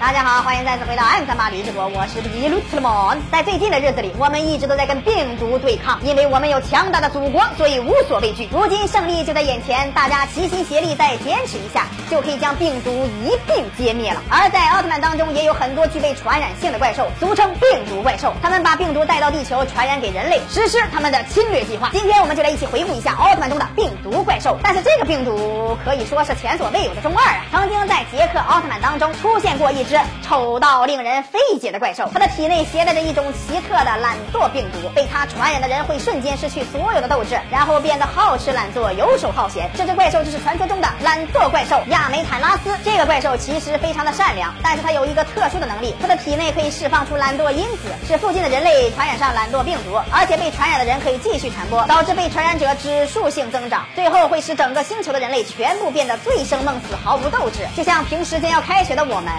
大家好，欢迎再次回到 M 三八旅直播，我是比鲁特曼。在最近的日子里，我们一直都在跟病毒对抗，因为我们有强大的祖国，所以无所畏惧。如今胜利就在眼前，大家齐心协力，再坚持一下，就可以将病毒一并歼灭了。而在奥特曼当中，也有很多具备传染性的怪兽，俗称病毒怪兽，他们把病毒带到地球，传染给人类，实施他们的侵略计划。今天我们就来一起回顾一下奥特曼中的病毒怪兽。但是这个病毒可以说是前所未有的中二啊！曾经在杰克奥特曼当中出现过一只。丑到令人费解的怪兽，它的体内携带着一种奇特的懒惰病毒，被它传染的人会瞬间失去所有的斗志，然后变得好吃懒做、游手好闲。这只怪兽就是传说中的懒惰怪兽亚美坦拉斯。这个怪兽其实非常的善良，但是它有一个特殊的能力，它的体内可以释放出懒惰因子，使附近的人类传染上懒惰病毒，而且被传染的人可以继续传播，导致被传染者指数性增长，最后会使整个星球的人类全部变得醉生梦死、毫无斗志，就像平时将要开学的我们。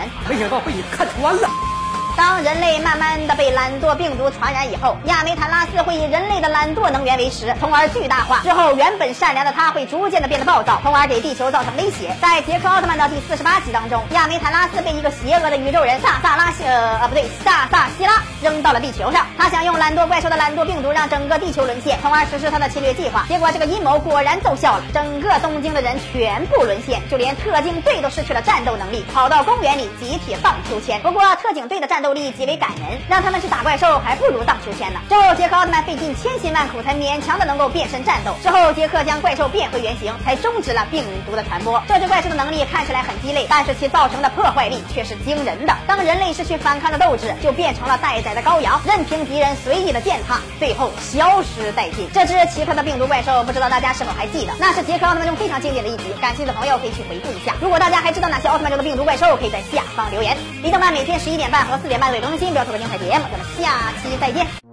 被你看穿了。当人类慢慢的被懒惰病毒传染以后，亚梅坦拉斯会以人类的懒惰能源为食，从而巨大化。之后，原本善良的他会逐渐的变得暴躁，从而给地球造成威胁。在杰克奥特曼的第四十八集当中，亚梅坦拉斯被一个邪恶的宇宙人萨萨拉西呃不对萨萨希拉扔到了地球上，他想用懒惰怪兽的懒惰病毒让整个地球沦陷，从而实施他的侵略计划。结果这个阴谋果然奏效了，整个东京的人全部沦陷，就连特警队都失去了战斗能力，跑到公园里集体荡秋千。不过警队的战斗力极为感人，让他们去打怪兽还不如荡秋千呢。之后，杰克奥特曼费尽千辛万苦才勉强的能够变身战斗。之后，杰克将怪兽变回原形，才终止了病毒的传播。这只怪兽的能力看起来很鸡肋，但是其造成的破坏力却是惊人的。当人类失去反抗的斗志，就变成了待宰的羔羊，任凭敌人随意的践踏，最后消失殆尽。这只奇特的病毒怪兽，不知道大家是否还记得？那是杰克奥特曼中非常经典的一集，感兴趣的朋友可以去回顾一下。如果大家还知道哪些奥特曼中的病毒怪兽，可以在下方留言。李动漫每天十一点半和四点半为更新，不要错过精彩节目。咱们下期再见。